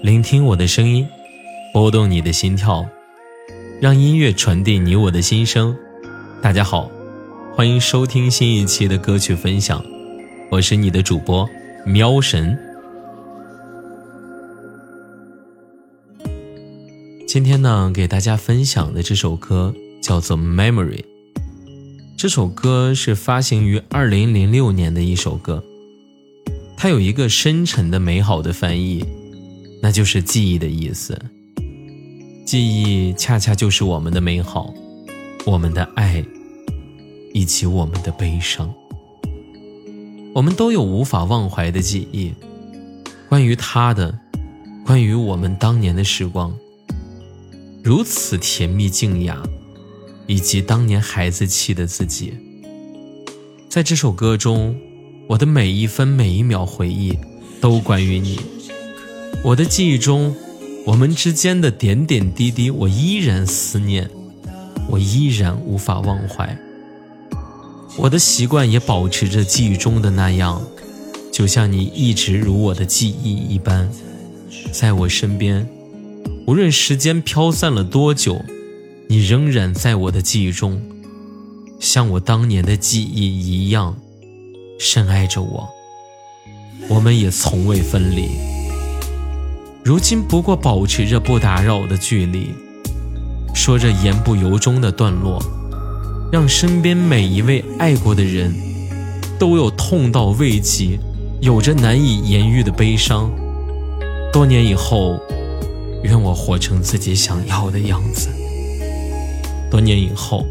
聆听我的声音，拨动你的心跳，让音乐传递你我的心声。大家好，欢迎收听新一期的歌曲分享，我是你的主播喵神。今天呢，给大家分享的这首歌叫做《Memory》。这首歌是发行于二零零六年的一首歌，它有一个深沉的美好的翻译。那就是记忆的意思。记忆恰恰就是我们的美好，我们的爱，以及我们的悲伤。我们都有无法忘怀的记忆，关于他的，关于我们当年的时光，如此甜蜜静雅，以及当年孩子气的自己。在这首歌中，我的每一分每一秒回忆，都关于你。我的记忆中，我们之间的点点滴滴，我依然思念，我依然无法忘怀。我的习惯也保持着记忆中的那样，就像你一直如我的记忆一般，在我身边。无论时间飘散了多久，你仍然在我的记忆中，像我当年的记忆一样，深爱着我。我们也从未分离。如今不过保持着不打扰的距离，说着言不由衷的段落，让身边每一位爱过的人都有痛到未及，有着难以言喻的悲伤。多年以后，愿我活成自己想要的样子。多年以后，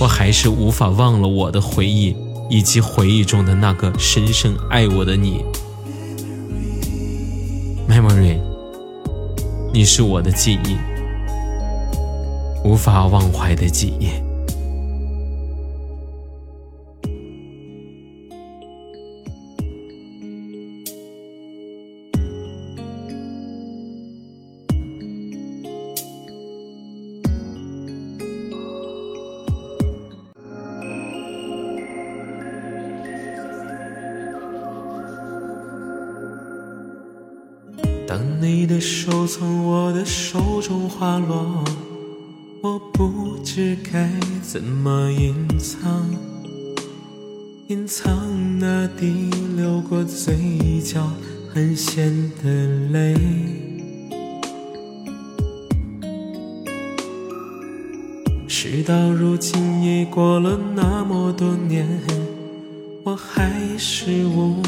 我还是无法忘了我的回忆，以及回忆中的那个深深爱我的你。Memory，你是我的记忆，无法忘怀的记忆。当你的手从我的手中滑落，我不知该怎么隐藏，隐藏那滴流过嘴角很咸的泪。事到如今已过了那么多年，我还是无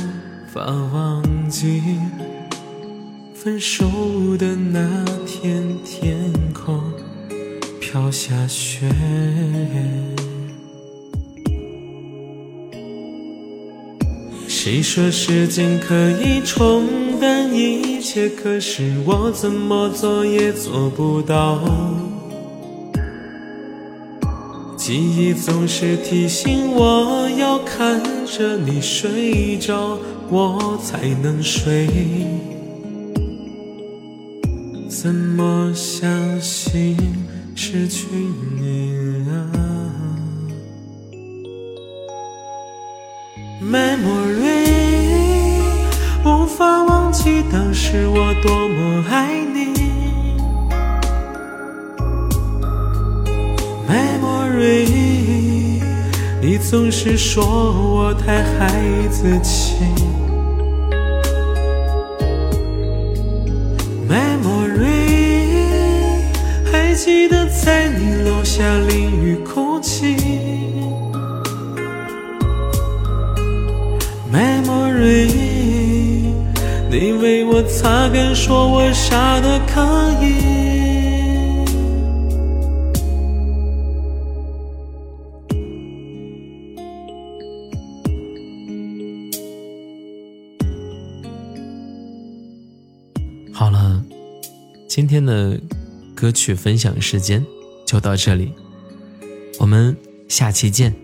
法忘记。分手的那天，天空飘下雪。谁说时间可以冲淡一切？可是我怎么做也做不到。记忆总是提醒我要看着你睡着，我才能睡。怎么相信失去你啊？Memory，无法忘记当时我多么爱你。Memory，你总是说我太孩子气。记得在你楼下淋雨哭泣，Memory，你为我擦干，说我傻的可以。好了，今天的。歌曲分享时间就到这里，我们下期见。